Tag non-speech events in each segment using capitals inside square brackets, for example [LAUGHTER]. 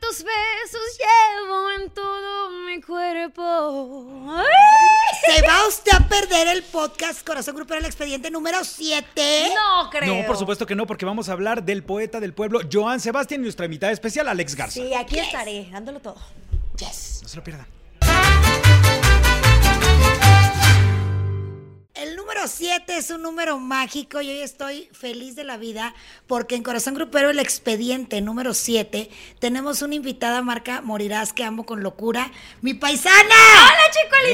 tus besos llevo en todo mi cuerpo. Se va usted a perder el podcast Corazón Grupero el expediente número 7. No creo. No, por supuesto que no, porque vamos a hablar del poeta del pueblo, Joan Sebastián, y nuestra invitada especial, Alex Garza. Sí, aquí estaré, dándolo todo. Yes. No se lo pierdan. El número 7 es un número mágico y hoy estoy feliz de la vida porque en Corazón Grupero el expediente número 7 tenemos una invitada marca Morirás que amo con locura, mi paisana.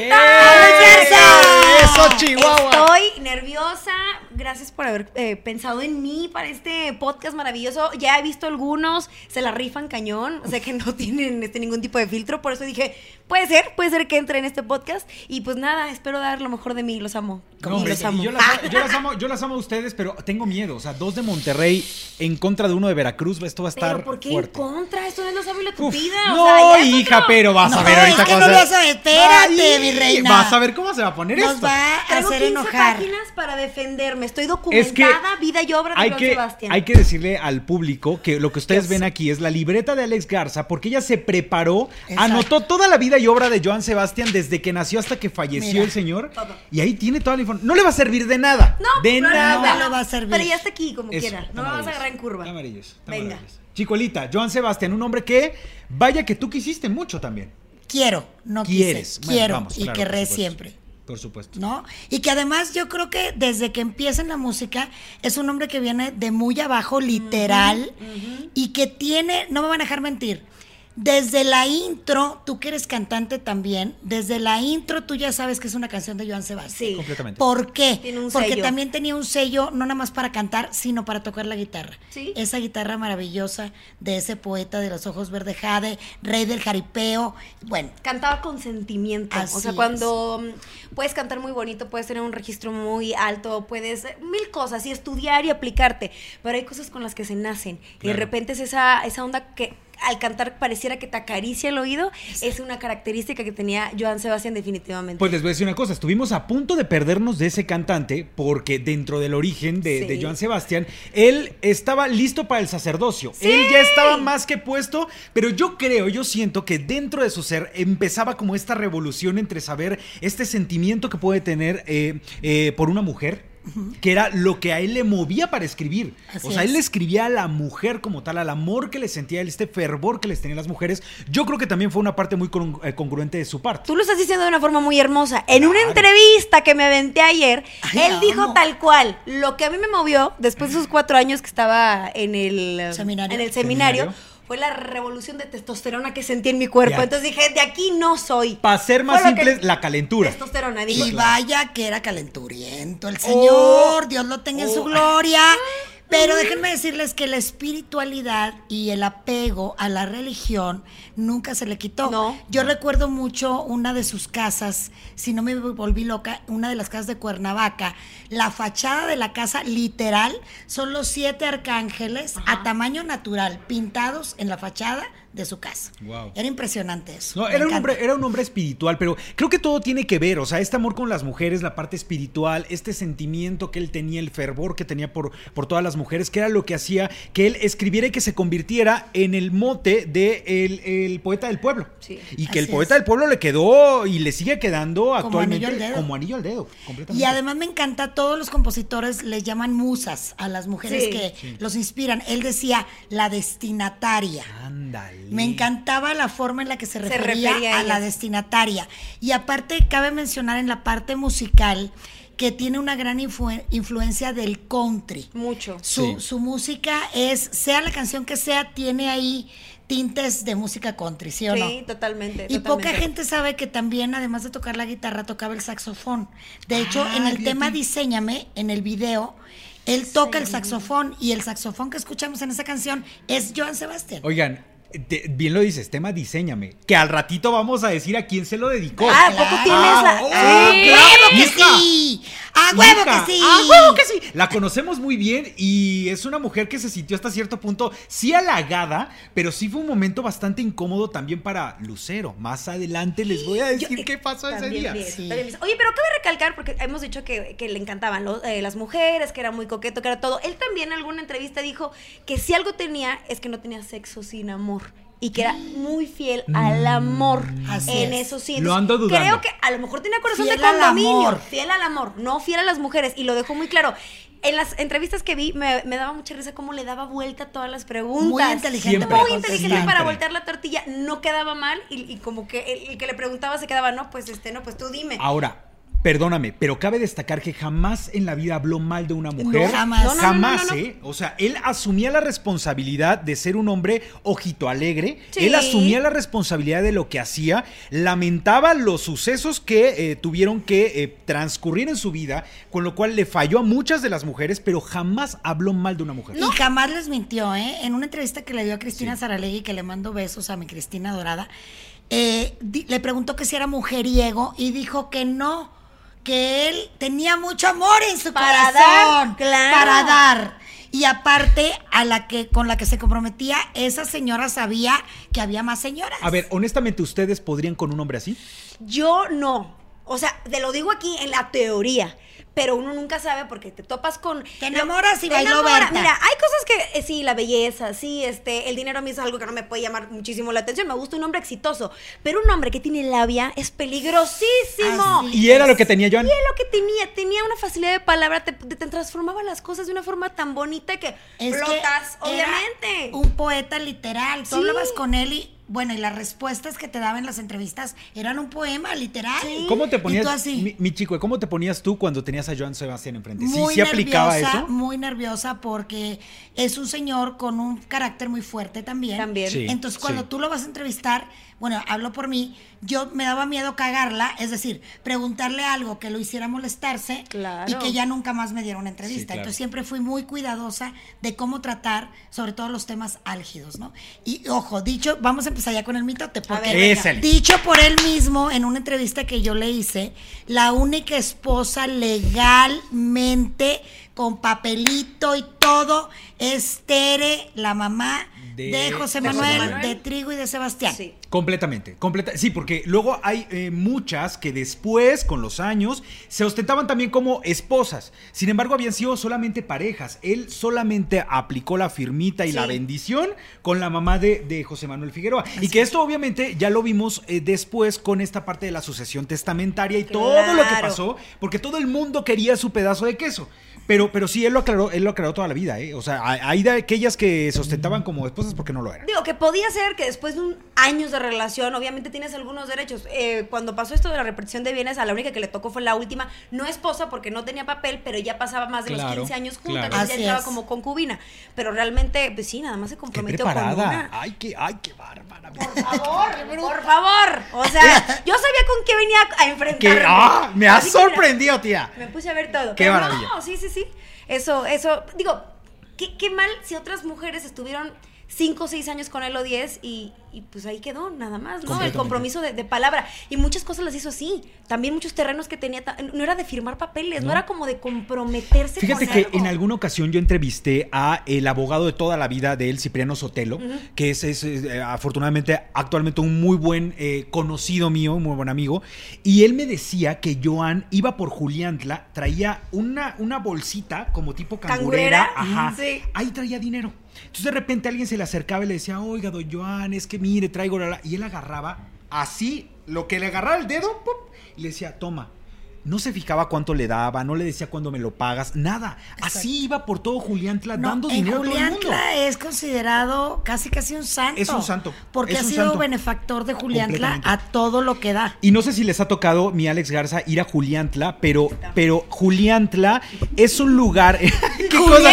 ¡Hola! ¡Alex Garza! ¡Eso, Chihuahua! Estoy nerviosa. Gracias por haber eh, pensado en mí para este podcast maravilloso. Ya he visto algunos, se la rifan cañón, o sea que no [LAUGHS] tienen este, ningún tipo de filtro. Por eso dije, puede ser, puede ser que entre en este podcast. Y pues nada, espero dar lo mejor de mí. Los amo. No, y hombre, los amo. Yo las, yo las [LAUGHS] amo, yo las amo a ustedes, pero tengo miedo. O sea, dos de Monterrey en contra de uno de Veracruz. Esto va a estar Pero ¿por qué fuerte. en contra? Esto no es lo sabio Uf, tupida. o no, sea, hija, otro- pero vas a ver ahorita cómo no. Espérate, mi reina. Vas a ver cómo se va a poner Nos esto. va a hacer 15 enojar. páginas para defenderme. Estoy Es documentada, que vida y obra de hay Joan que, Sebastián. hay que decirle al público que lo que ustedes ven aquí es la libreta de Alex Garza, porque ella se preparó, Exacto. anotó toda la vida y obra de Joan Sebastián desde que nació hasta que falleció Mira. el señor. Todo. Y ahí tiene toda la información. No le va a servir de nada. No, de no, no, nada. no, no va a servir. Pero ya está aquí, como Eso, quiera. No me vas a agarrar en curva. Está Venga. Chicolita, Joan Sebastián, un hombre que, vaya que tú quisiste mucho también. Quiero, no Quieres. quise. Bueno, Quiero vamos, y claro, querré siempre. Por supuesto. ¿no? Y que además yo creo que desde que empieza en la música es un hombre que viene de muy abajo, literal, y que tiene, no me van a dejar mentir, desde la intro, tú que eres cantante también, desde la intro tú ya sabes que es una canción de Joan Sebastián. Sí. Completamente. ¿Por qué? Tiene un Porque sello. también tenía un sello, no nada más para cantar, sino para tocar la guitarra. Sí. Esa guitarra maravillosa de ese poeta de los ojos verde jade, rey del jaripeo. Bueno, Cantaba con sentimiento. Así o sea, cuando puedes cantar muy bonito, puedes tener un registro muy alto, puedes mil cosas y estudiar y aplicarte. Pero hay cosas con las que se nacen. Y de repente es esa, esa onda que al cantar pareciera que te acaricia el oído. Es una característica que tenía Joan Sebastián definitivamente. Pues les voy a decir una cosa, estuvimos a punto de perdernos de ese cantante porque dentro del origen de, Sí. de Joan Sebastián, él estaba listo para el sacerdocio. Él ya estaba más que puesto, pero yo creo, yo siento que dentro de su ser empezaba como esta revolución entre saber este sentimiento que puede tener eh, eh, por una mujer. Que era lo que a él le movía para escribir. Así o sea, es. él le escribía a la mujer como tal, al amor que le sentía él, este fervor que les tenían las mujeres. Yo creo que también fue una parte muy eh, congruente de su parte. Tú lo estás diciendo de una forma muy hermosa. En una entrevista que me aventé ayer, Ay, él amo. dijo tal cual. Lo que a mí me movió después de esos cuatro años que estaba en el Seminario. en el seminario, Seminario. Fue la revolución de testosterona que sentí en mi cuerpo. Ya. Entonces dije, de aquí no soy. Para ser más Fue que- simples, la calentura. Testosterona, Y dije. vaya que era calenturiento el Señor, Dios lo tenga en su Oh. gloria. [LAUGHS] Pero déjenme decirles que la espiritualidad y el apego a la religión nunca se le quitó. No. Yo recuerdo mucho una de sus casas, si no me volví loca, una de las casas de Cuernavaca. La fachada de la casa, literal, son los siete arcángeles a tamaño natural, pintados en la fachada de su casa. Wow. Era impresionante eso. No, era un, hombre, era un hombre espiritual, pero creo que todo tiene que ver, o sea, este amor con las mujeres, la parte espiritual, este sentimiento que él tenía, el fervor que tenía por, por todas las mujeres, que era lo que hacía que él escribiera y que se convirtiera en el mote de el, el poeta del pueblo. Sí. Y que el poeta es. del pueblo le quedó y le sigue quedando Como actualmente anillo al dedo. como anillo al dedo. completamente. Y además me encanta, todos los compositores les llaman musas a las mujeres Sí. que Sí. los inspiran. Él decía la destinataria. Ándale. Me encantaba la forma en la que se Se refería, a a, la destinataria. Y aparte cabe mencionar en la parte musical que tiene una gran influ- influencia del country. Mucho. Su, Sí. su música es, sea la canción que sea, tiene ahí tintes de música country, ¿sí o no? Sí, totalmente. Y totalmente. poca gente sabe que también, además de tocar la guitarra, tocaba el saxofón. De hecho, Ah, en el tema Diseñame, en el video, él toca el saxofón y el saxofón que escuchamos en esa canción es Joan Sebastián. Oigan, te- bien lo dices, tema diseñame, que al ratito vamos a decir a quién se lo dedicó. Ah, ¿a poco tienes la- oh, Sí. claro, ¡Huevo que sí! ¡A huevo que sí! ¡A huevo que sí! La conocemos muy bien y es una mujer que se sintió hasta cierto punto, sí halagada, pero sí fue un momento bastante incómodo también para Lucero. Más adelante les voy a decir Yo- qué pasó ese día. Sí. Oye, pero cabe recalcar, porque hemos dicho que, que le encantaban eh, las mujeres, que era muy coqueto, que era todo. Él también en alguna entrevista dijo que si algo tenía es que no tenía sexo sin amor. Y que era muy fiel al amor. Así en es. eso sí. Lo ando dudando. Creo que a lo mejor tenía corazón Fiel de al condominio. amor. Fiel al amor, no fiel a las mujeres. Y lo dejó muy claro. En las entrevistas que vi, me, me daba mucha risa cómo le daba vuelta a todas las preguntas. Muy inteligente Siempre. Muy inteligente para voltear la tortilla. No quedaba mal. Y, y como que el, el que le preguntaba se quedaba, no, pues este, no, pues tú dime. Ahora, perdóname, pero cabe destacar que jamás en la vida habló mal de una mujer. No, jamás. No, jamás. ¿eh? O sea, él asumía la responsabilidad de ser un hombre ojito alegre. Sí. Él asumía la responsabilidad de lo que hacía. Lamentaba los sucesos que eh, tuvieron que eh, transcurrir en su vida, con lo cual le falló a muchas de las mujeres, pero jamás habló mal de una mujer. Y jamás les mintió, ¿eh? En una entrevista que le dio a Cristina Saralegui, que le mando besos a mi Cristina Dorada, eh, di- le preguntó que si era mujeriego y dijo que no, que él tenía mucho amor en su Para corazón. dar, claro. Para dar. Y aparte, a la que con la que se comprometía, esa señora sabía que había más señoras. A ver, honestamente, ¿ustedes podrían con un hombre así? Yo no. O sea, te lo digo aquí en la teoría. Pero uno nunca sabe porque te topas con. Te enamoras y bailó enamora. Berta. Mira, hay cosas que eh, sí, la belleza, sí, este, el dinero a mí es algo que no me puede llamar muchísimo la atención. Me gusta un hombre exitoso. Pero un hombre que tiene labia es peligrosísimo. Así Y era lo que tenía Joan. Y es lo que tenía, tenía una facilidad de palabra, te, te- te transformaba las cosas de una forma tan bonita que Es que flotas, era obviamente. Un poeta literal. Tú Sí. hablabas con él y, bueno, y las respuestas que te daba en las entrevistas eran un poema literal. ¿Cómo te Y ponías, tú así. mi, mi chico, ¿cómo te ponías tú cuando tenías a Joan Sebastián enfrente? ¿Sí, Muy sí aplicaba nerviosa, eso? muy nerviosa porque es un señor con un carácter muy fuerte también. También. Sí, Entonces, cuando sí. tú lo vas a entrevistar, bueno, hablo por mí, yo me daba miedo cagarla, es decir, preguntarle algo que lo hiciera molestarse Claro. y que ya nunca más me diera una entrevista. Sí, claro. Entonces, siempre fui muy cuidadosa de cómo tratar, sobre todo los temas álgidos, ¿no? Y ojo, dicho, vamos a empezar ya con el mitote, porque ver. Dicho por él mismo en una entrevista que yo le hice, la única esposa legalmente con papelito y todo es Tere, la mamá De- de, José Manuel, Manuel. de Trigo y de Sebastián. Sí. Completamente, completa, sí, porque luego hay eh, muchas que después, con los años, se ostentaban también como esposas. Sin embargo, habían sido solamente parejas. Él solamente aplicó la firmita y la bendición con la mamá de, de José Manuel Figueroa. y que esto obviamente ya lo vimos eh, después con esta parte de la sucesión testamentaria y todo lo que pasó, porque todo el mundo quería su pedazo de queso. Pero, pero sí, él lo aclaró, él lo aclaró toda la vida, ¿eh? O sea, hay de aquellas que se ostentaban como esposas porque no lo eran. Digo, que podía ser que después de un años de relación, obviamente tienes algunos derechos. Eh, cuando pasó esto de la repartición de bienes, a la única que le tocó fue la última, no esposa porque no tenía papel, pero ya pasaba más de los Claro, 15 años juntas, claro. entonces ya Así entraba es. como concubina. Pero realmente, pues sí, nada más se Qué comprometió con preparada. una. Ay, qué, ay, qué bárbara. Por favor, por favor. O sea, yo sabía con qué venía a enfrentarme. Ah, me has sorprendido, tía. me puse a ver todo. Qué Pero maravilla. No, sí, sí, sí. Eso, eso. Digo, qué, qué mal si otras mujeres estuvieron 5 o 6 años con él o 10 y, y pues ahí quedó, nada más, ¿no? El compromiso de, de palabra. Y muchas cosas las hizo así. También muchos terrenos que tenía. No era de firmar papeles, no, No. era como de comprometerse Fíjate con que algo. en alguna ocasión yo entrevisté a el abogado de toda la vida de él, Cipriano Sotelo, que es, es, eh, afortunadamente actualmente un muy buen eh, conocido mío, un muy buen amigo, y él me decía que Joan iba por Juliantla, traía una, una bolsita como tipo cangurera, ¿Cangurera? ajá, Sí. ahí traía dinero. Entonces de repente alguien se le acercaba y le decía, oiga, don Joan, es que mire, traigo la... la", Y él agarraba así, lo que le agarraba el dedo, y le decía, toma. No se fijaba cuánto le daba, no le decía cuándo me lo pagas, nada. Así iba por todo Juliantla No, dando dinero a todo el mundo. Juliantla es considerado casi casi un santo. Es un santo, Porque es ha sido santo. benefactor de Juliantla Completamente. a todo lo que da. Y no sé si les ha tocado, mi Alex Garza, ir a Juliantla, pero, pero Juliantla es un lugar. [LAUGHS] ¿Qué, cosa,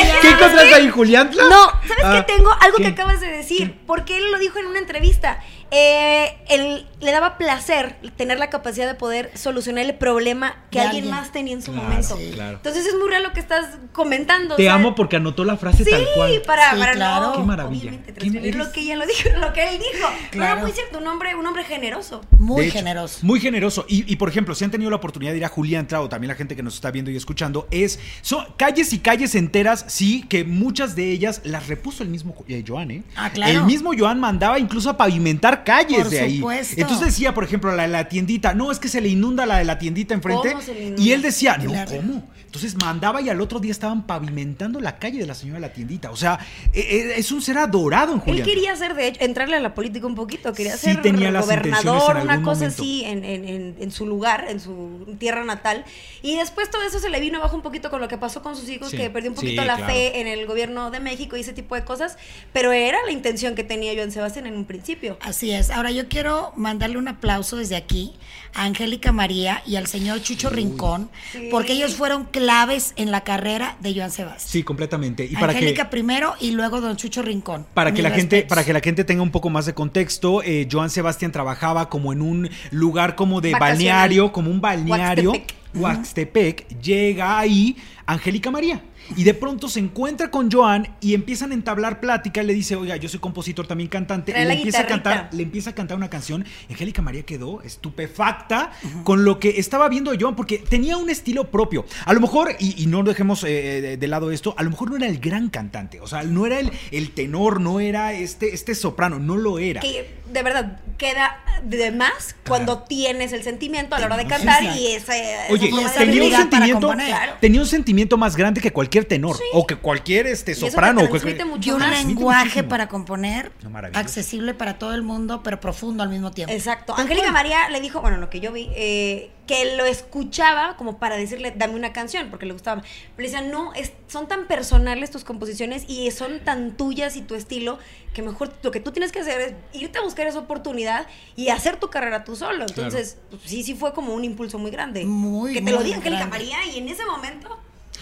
¿qué ahí, Juliantla? No, ¿sabes Ah, qué tengo? Algo ¿qué? que acabas de decir, porque él lo dijo en una entrevista. Eh, él le daba placer tener la capacidad de poder solucionar el problema que alguien, alguien. más tenía en su Claro, momento. sí. claro. Entonces es muy real lo que estás comentando. Te o sea, amo porque anotó la frase Sí, tal cual. para, Sí, para claro. no, Qué maravilla. obviamente, ¿Quién transmitir eres? lo que ella lo dijo, lo que él dijo. Claro. era muy cierto, un hombre, un hombre generoso. Muy hecho, generoso. Muy generoso. Y, y, por ejemplo, si han tenido la oportunidad de ir a Juliantla o también la gente que nos está viendo y escuchando, es son calles y calles enteras, sí, que muchas de ellas las repuso el mismo eh, Joan, ¿eh? Ah, claro. El mismo Joan mandaba incluso a pavimentar calles Por de ahí. supuesto. Entonces decía, por ejemplo, la de la tiendita, no, es que se le inunda la de la tiendita enfrente. ¿Cómo se le inunda? Y él decía, no, Claro. ¿cómo? Entonces mandaba y al otro día estaban pavimentando la calle de la señora de la tiendita. O sea, e- e- es un ser adorado en Él Julián. quería ser, de hecho, entrarle a la política un poquito, quería Sí ser tenía las gobernador, en una cosa momento. así en, en- en- en su lugar, en su tierra natal. Y después todo eso se le vino abajo un poquito con lo que pasó con sus hijos, Sí, que perdió un poquito sí, la claro. fe en el gobierno de México y ese tipo de cosas. Pero era la intención que tenía Joan Sebastián en un principio. Así es. Ahora yo quiero mandarle un aplauso desde aquí a Angélica María y al señor Chucho Rincón, Sí. porque ellos fueron claves en la carrera de Joan Sebastián. Sí, completamente. Y para Angélica que primero y luego don Chucho Rincón. Para que la gente, para que la gente tenga un poco más de contexto, eh, Joan Sebastián trabajaba como en un lugar como de Vacacional. balneario, como un balneario. Huaxtepec. Huaxtepec, llega ahí Angélica María. Y de pronto se encuentra con Joan y empiezan a entablar plática. Le dice, oiga, yo soy compositor, también cantante. Trae le empieza a cantar, le empieza a cantar una canción. Angélica María quedó estupefacta con lo que estaba viendo Joan, porque tenía un estilo propio. A lo mejor, y, y no dejemos eh, de, de lado esto, a lo mejor no era el gran cantante. O sea, no era el, el tenor, no era este, este soprano, no lo era. Que de verdad queda de más cuando tienes el sentimiento a la hora de cantar sí. y ese. Oye, Y forma esa de tenía un sentimiento. Claro. tenía un sentimiento más grande que cualquier tenor o que cualquier este Y soprano. o transmite cualquier- mucho Y un lenguaje muchísimo. para componer No, accesible para todo el mundo, pero profundo al mismo tiempo. Exacto. Angélica María le dijo, bueno, lo que yo vi, eh, que lo escuchaba como para decirle, dame una canción, porque le gustaba. Pero le decía, no, es- son tan personales tus composiciones y son tan tuyas y tu estilo, que mejor lo que tú tienes que hacer es irte a buscar esa oportunidad y hacer tu carrera tú solo. Entonces, pues, sí, sí fue como un impulso muy grande. Muy, Que te lo muy diga Angélica. María y en ese momento...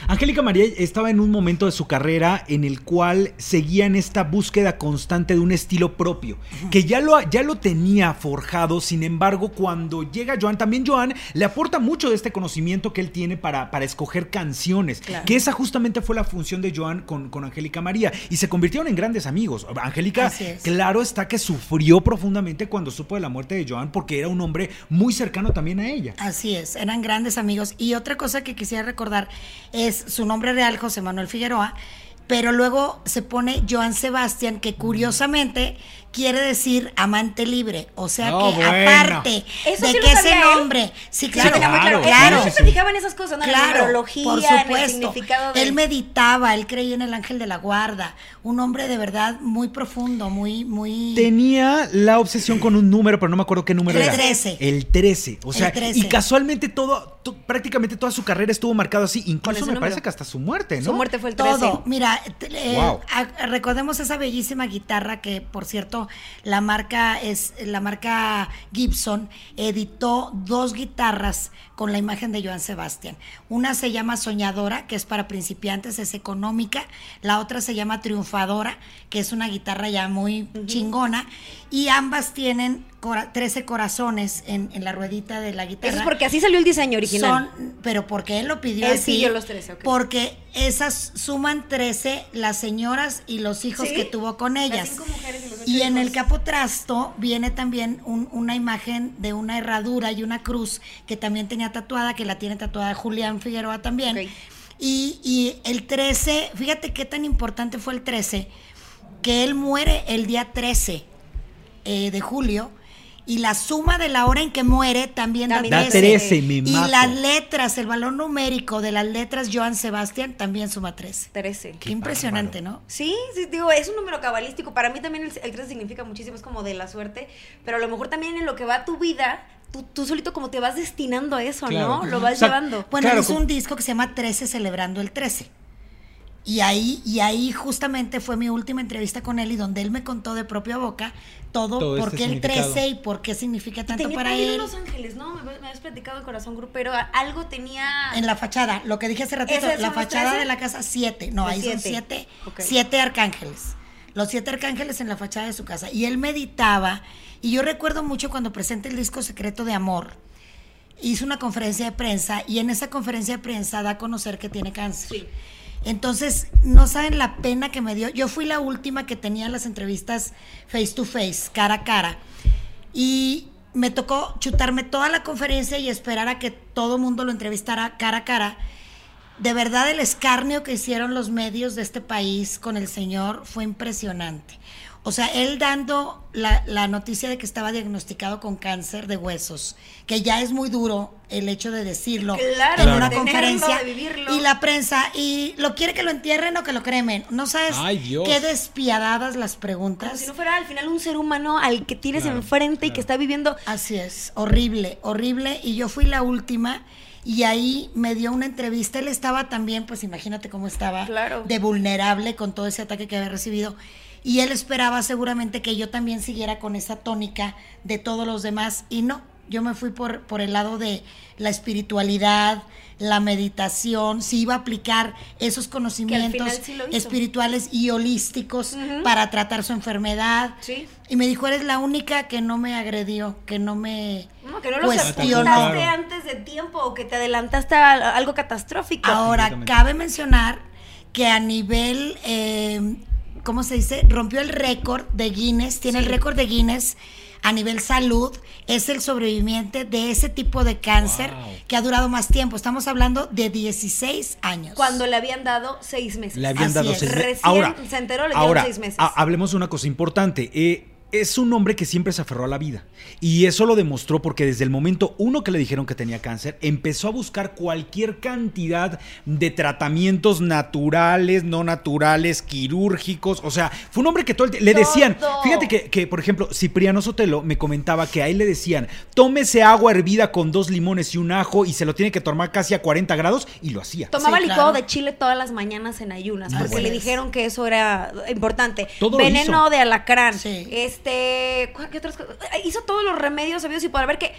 Angélica María estaba en un momento de su carrera en el cual seguía en esta búsqueda constante de un estilo propio, que ya lo, ya lo tenía forjado, sin embargo, cuando llega Joan, también Joan le aporta mucho de este conocimiento que él tiene para, para escoger canciones, Claro. que esa justamente fue la función de Joan con, con Angélica María, y se convirtieron en grandes amigos. Angélica, es. claro está que sufrió profundamente cuando supo de la muerte de Joan, porque era un hombre muy cercano también a ella. Así es, eran grandes amigos. Y otra cosa que quisiera recordar es su nombre real, José Manuel Figueroa, pero luego se pone Joan Sebastián, que curiosamente quiere decir amante libre. O sea No, que bueno. aparte Eso de sí que ese nombre, sí, Sí, claro, claro, claro, Él sí, se sí. fijaba en esas cosas, la Claro, numerología, por en el supuesto. significado de... Él meditaba, él creía en el ángel de la guarda, un hombre de verdad muy profundo, muy, muy. Tenía la obsesión con un número, pero no me acuerdo qué número El era. 13. El 13. O sea, El 13. y casualmente todo, to- prácticamente toda su carrera estuvo marcado así. Incluso me número. parece que hasta su muerte, ¿no? Su muerte fue el 13. Todo, mira, eh, Wow. a- recordemos esa bellísima guitarra que, por cierto, la marca es la marca Gibson editó dos guitarras con la imagen de Joan Sebastián. Una se llama Soñadora, que es para principiantes, es económica. La otra se llama Triunfadora, que es una guitarra ya muy chingona. Y ambas tienen cora- 13 corazones en, en la ruedita de la guitarra. Eso es porque así salió el diseño original. Son, pero porque él lo pidió Él así. pidió los 13, ok. Porque esas suman 13 las señoras y los hijos Sí, que tuvo con las ellas. cinco mujeres y los ocho Y en hijos. el capotrasto viene también un- una imagen de una herradura y una cruz que también tenía tatuada, que la tiene tatuada Julián Figueroa también. Y el 13, fíjate qué tan importante fue el 13, que él muere el día 13 eh, de julio. Y la suma de la hora en que muere también da También 13. Da 13, me Y las letras, el valor numérico de las letras Joan Sebastián también suma 13. 13. Qué impresionante, ¿no? Sí, sí, digo, es un número cabalístico. Para mí también el, el 13 significa muchísimo, es como de la suerte. Pero a lo mejor también en lo que va tu vida, tú, tú solito como te vas destinando a eso, Claro. ¿no? Lo vas O sea, llevando. Bueno, Claro, hizo un disco que se llama 13 celebrando el 13. Y ahí, y ahí justamente fue mi última entrevista con él y donde él me contó de propia boca todo, Todo por este qué el significado. 13 y por qué significa tanto tenía para él. Los Ángeles, ¿no? Me, me habías platicado de Corazón Grupero. Algo tenía... En la fachada, lo que dije hace ratito, ¿Ese son la fachada 13? de la casa, siete. No, ahí son siete. siete, arcángeles. Los siete arcángeles en la fachada de su casa. Y él meditaba. Y yo recuerdo mucho cuando presenta el disco Secreto de Amor. Hizo una conferencia de prensa y en esa conferencia de prensa da a conocer que tiene cáncer. Sí. Entonces, no saben la pena que me dio. Yo fui la última que tenía las entrevistas face to face, cara a cara. Y me tocó chutarme toda la conferencia y esperar a que todo mundo lo entrevistara cara a cara. De verdad, el escarnio que hicieron los medios de este país con el señor fue impresionante. O sea, él dando la, la, noticia de que estaba diagnosticado con cáncer de huesos, que ya es muy duro el hecho de decirlo claro, en una conferencia. de vivirlo. Y la prensa, y lo quiere que lo entierren o que lo cremen. No sabes Ay, Dios. qué despiadadas las Como preguntas. si no fuera al final un ser humano al que tienes Claro, enfrente y que está viviendo. Así es, horrible, horrible. Y yo fui la última y ahí me dio una entrevista. Él estaba también, pues imagínate cómo estaba, Claro. de vulnerable con todo ese ataque que había recibido. Y él esperaba seguramente que yo también siguiera con esa tónica de todos los demás. Y no, yo me fui por, por el lado de la espiritualidad, la meditación, si iba a aplicar esos conocimientos sí espirituales y holísticos para tratar su enfermedad. Sí. Y me dijo, eres la única que no me agredió, que no me No, que no lo cuestionó. Claro. antes de tiempo o que te adelantaste a algo catastrófico. Ahora, cabe mencionar que a nivel, eh, ¿cómo se dice? Rompió el récord de Guinness, tiene el récord de Guinness a nivel salud, es el sobreviviente de ese tipo de cáncer Wow. que ha durado más tiempo. Estamos hablando de 16 años. Cuando le habían dado seis meses. Le habían Así dado es. seis meses. Recién Ahora, se enteró, le dieron ahora, seis meses. ha- hablemos de una cosa importante. Eh, es un hombre que siempre se aferró a la vida. Y eso lo demostró porque desde el momento uno que le dijeron que tenía cáncer, empezó a buscar cualquier cantidad de tratamientos naturales, no naturales, quirúrgicos. O sea, fue un hombre que todo el tie- le decían, fíjate que, que, por ejemplo, Cipriano Sotelo me comentaba que a él le decían, tómese agua hervida con dos limones y un ajo y se lo tiene que tomar casi a 40 grados y lo hacía. Tomaba Sí, licuado claro. de chile todas las mañanas en ayunas, Así porque le es. dijeron que eso era importante. Todo lo Veneno hizo. de alacrán. Sí. Este, ¿cuál- ¿qué otras cosas? Hizo todos los remedios sabidos y por ver que,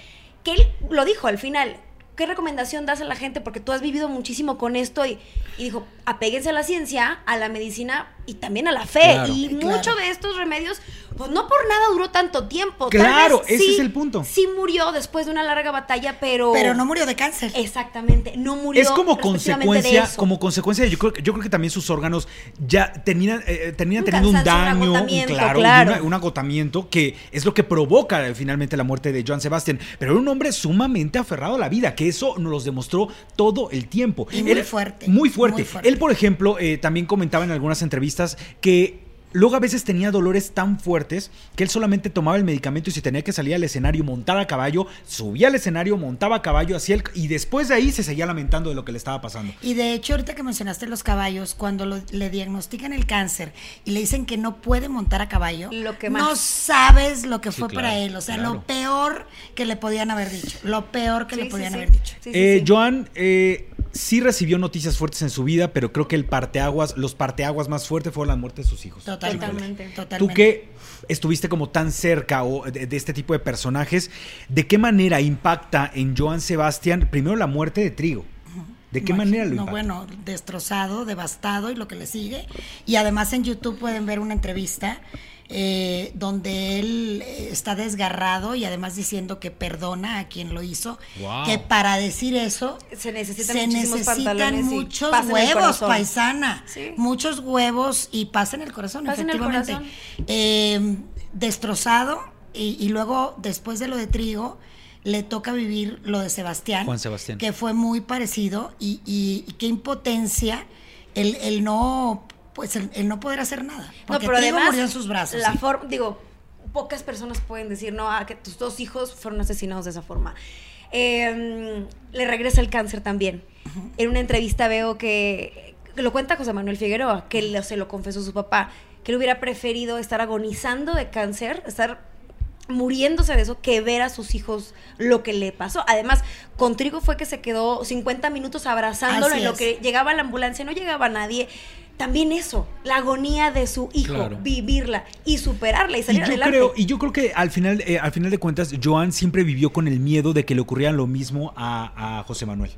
que él lo dijo al final. ¿Qué recomendación das a la gente? Porque tú has vivido muchísimo con esto y, y dijo, apéguense a la ciencia, a la medicina y también a la fe. Claro. Y Claro. muchos de estos remedios, pues no por nada duró tanto tiempo. Tal Claro, vez ese sí- es el punto. Sí murió después de una larga batalla, pero... Pero no murió de cáncer. Exactamente, no murió. Es como consecuencia, de eso. como consecuencia, yo creo, que- yo creo que también sus órganos ya terminan, eh, terminan Un teniendo un daño, un, agotamiento, claro, y claro. una- un agotamiento que es lo que provoca eh, finalmente la muerte de Joan Sebastián. Pero era un hombre sumamente aferrado a la vida, que eso nos los demostró todo el tiempo. Y muy fuerte, Muy fuerte. muy fuerte. Él, por ejemplo, eh, también comentaba en algunas entrevistas que Luego a veces tenía dolores tan fuertes que él solamente tomaba el medicamento y si tenía que salir al escenario, montar a caballo, subía al escenario, montaba a caballo, hacía el, y después de ahí se seguía lamentando de lo que le estaba pasando. Y de hecho, ahorita que mencionaste los caballos, cuando lo- le diagnostican el cáncer y le dicen que no puede montar a caballo, Lo que más. no sabes lo que Sí, fue claro, para él. O sea, claro. lo peor que le podían haber dicho. Lo peor que Sí, le podían sí. haber dicho. Sí, sí, Eh, sí. Joan eh, sí recibió noticias fuertes en su vida, pero creo que el parteaguas, los parteaguas más fuertes fueron la muerte de sus hijos. Totalmente. Totalmente. Tú que estuviste como tan cerca o de, de este tipo de personajes, ¿de qué manera impacta en Joan Sebastián primero la muerte de Trigo? ¿De qué manera lo no, impacta? bueno, destrozado, devastado y lo que le sigue. Y además en YouTube pueden ver una entrevista eh, donde él eh, está desgarrado y además diciendo que perdona a quien lo hizo. Wow. Que para decir eso Se necesitan se muchos huevos, paisana. Sí. Muchos huevos y paz en el corazón, Paz en el efectivamente. corazón. Eh, destrozado y, y luego después de lo de Trigo le toca vivir lo de Sebastián. Juan Sebastián. Que fue muy parecido y, y- y qué impotencia el, el no pues el, el no poder hacer nada. No, Porque pero Trigo además, murió en sus brazos. La sí. forma, digo, pocas personas pueden decir, no, ah, que tus dos hijos fueron asesinados de esa forma. Eh, le regresa el cáncer también. En una entrevista veo que, que lo cuenta José Manuel Figueroa, que lo- se lo confesó su papá, que él hubiera preferido estar agonizando de cáncer, estar muriéndose de eso que ver a sus hijos lo que le pasó. Además, con Trigo fue que se quedó 50 minutos abrazándolo Así en lo que llegaba la ambulancia, no llegaba nadie. También eso, la agonía de su hijo, Claro. vivirla y superarla y Y salir yo, adelante. creo, y yo creo que al final, eh, al final de cuentas, Joan siempre vivió con el miedo de que le ocurriera lo mismo a, a José Manuel.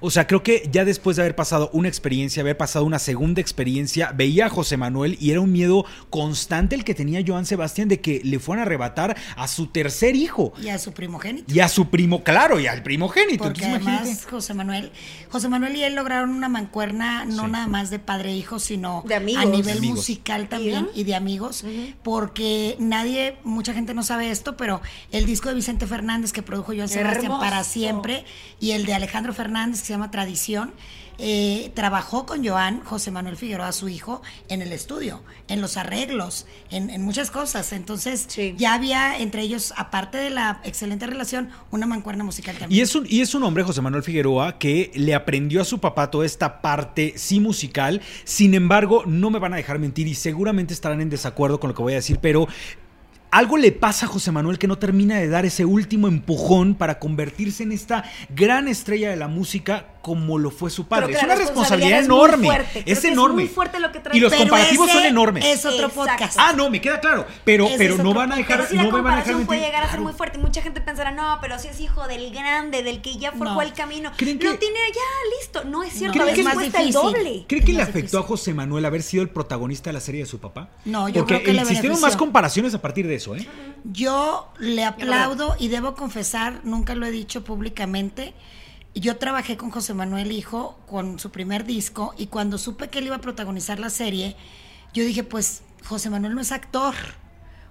O sea, creo que ya después de haber pasado una experiencia, haber pasado una segunda experiencia, veía a José Manuel y era un miedo constante el que tenía Joan Sebastián de que le fueran a arrebatar a su tercer hijo Y a su primogénito. y a su primo, claro, y al primogénito. Porque Entonces, además imagínate. José Manuel, José Manuel y él lograron una mancuerna no Sí. nada más de padre e hijo, sino De amigos. a nivel Amigos. musical también ¿Sí? y de amigos, porque nadie, mucha gente no sabe esto, pero el disco de Vicente Fernández que produjo Joan Sebastián para siempre y el de Alejandro Fernández que se llama Tradición, eh, trabajó con Joan, José Manuel Figueroa, su hijo, en el estudio, en los arreglos, en, en muchas cosas. Entonces, Sí. ya había entre ellos, aparte de la excelente relación, una mancuerna musical también. Y es, un, y es un hombre, José Manuel Figueroa, que le aprendió a su papá toda esta parte sí musical. Sin embargo, no me van a dejar mentir y seguramente estarán en desacuerdo con lo que voy a decir, pero algo le pasa a José Manuel que no termina de dar ese último empujón para convertirse en esta gran estrella de la música como lo fue su padre. Que Es la una responsabilidad responsabilidad es muy enorme. fuerte. Es que es enorme. muy fuerte lo que trae. Y los comparativos son enormes. Es otro Exacto. podcast. Ah, no, me queda claro. Pero, Ese pero no van a dejar, Pero la no me van a dejar puede llegar a ser Claro. muy fuerte y mucha gente pensará, no, pero si es hijo del grande, del que ya forjó No. el camino, ¿Creen lo que- tiene ya listo. No es cierto, No, a es veces más cuesta el doble. ¿Cree que le afectó a. José Manuel haber sido el protagonista de la serie de su papá? No, yo Porque creo que le existieron más comparaciones a partir de eso, ¿eh? Yo le aplaudo y debo confesar, nunca lo he dicho públicamente. Yo trabajé con José Manuel Hijo con su primer disco y cuando supe que él iba a protagonizar la serie, yo dije, pues José Manuel no es actor.